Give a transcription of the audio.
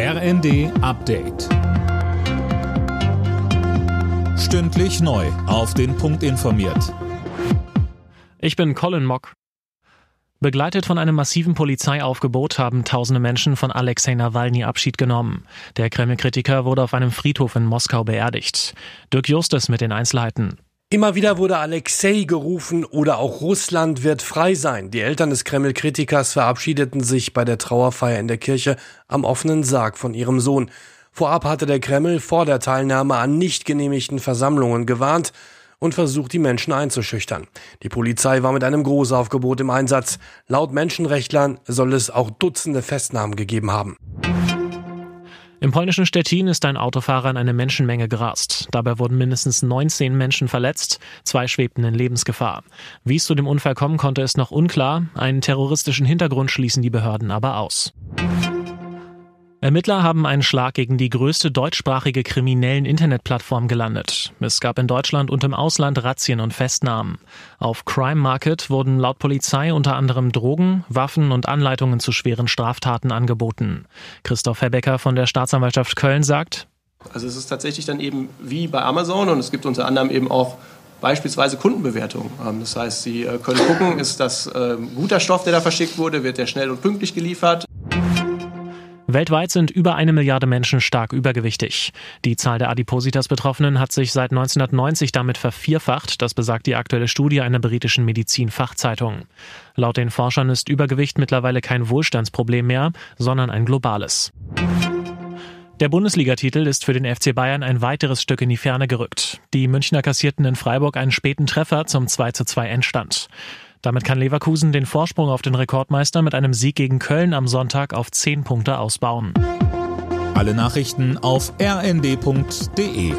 RND Update. Stündlich neu. Auf den Punkt informiert. Ich bin Colin Mock. Begleitet von einem massiven Polizeiaufgebot haben tausende Menschen von Alexei Nawalny Abschied genommen. Der Kreml-Kritiker wurde auf einem Friedhof in Moskau beerdigt. Dirk Justus mit den Einzelheiten. Immer wieder wurde Alexei gerufen oder auch Russland wird frei sein. Die Eltern des Kreml-Kritikers verabschiedeten sich bei der Trauerfeier in der Kirche am offenen Sarg von ihrem Sohn. Vorab hatte der Kreml vor der Teilnahme an nicht genehmigten Versammlungen gewarnt und versucht, die Menschen einzuschüchtern. Die Polizei war mit einem Großaufgebot im Einsatz. Laut Menschenrechtlern soll es auch Dutzende Festnahmen gegeben haben. Im polnischen Stettin ist ein Autofahrer in eine Menschenmenge gerast. Dabei wurden mindestens 19 Menschen verletzt, zwei schwebten in Lebensgefahr. Wie es zu dem Unfall kommen konnte, ist noch unklar. Einen terroristischen Hintergrund schließen die Behörden aber aus. Ermittler haben einen Schlag gegen die größte deutschsprachige kriminellen Internetplattform gelandet. Es gab in Deutschland und im Ausland Razzien und Festnahmen. Auf Crime Market wurden laut Polizei unter anderem Drogen, Waffen und Anleitungen zu schweren Straftaten angeboten. Christoph Herbecker von der Staatsanwaltschaft Köln sagt, also es ist tatsächlich dann eben wie bei Amazon und es gibt unter anderem eben auch beispielsweise Kundenbewertungen. Ähm, das heißt, Sie äh, können gucken, ist das ähm, guter Stoff, der da verschickt wurde, wird der schnell und pünktlich geliefert. Weltweit sind über eine Milliarde Menschen stark übergewichtig. Die Zahl der Adipositas-Betroffenen hat sich seit 1990 damit vervierfacht, das besagt die aktuelle Studie einer britischen Medizinfachzeitung. Laut den Forschern ist Übergewicht mittlerweile kein Wohlstandsproblem mehr, sondern ein globales. Der Bundesligatitel ist für den FC Bayern ein weiteres Stück in die Ferne gerückt. Die Münchner kassierten in Freiburg einen späten Treffer zum 2 zu 2 Endstand. Damit kann Leverkusen den Vorsprung auf den Rekordmeister mit einem Sieg gegen Köln am Sonntag auf 10 Punkte ausbauen. Alle Nachrichten auf rnd.de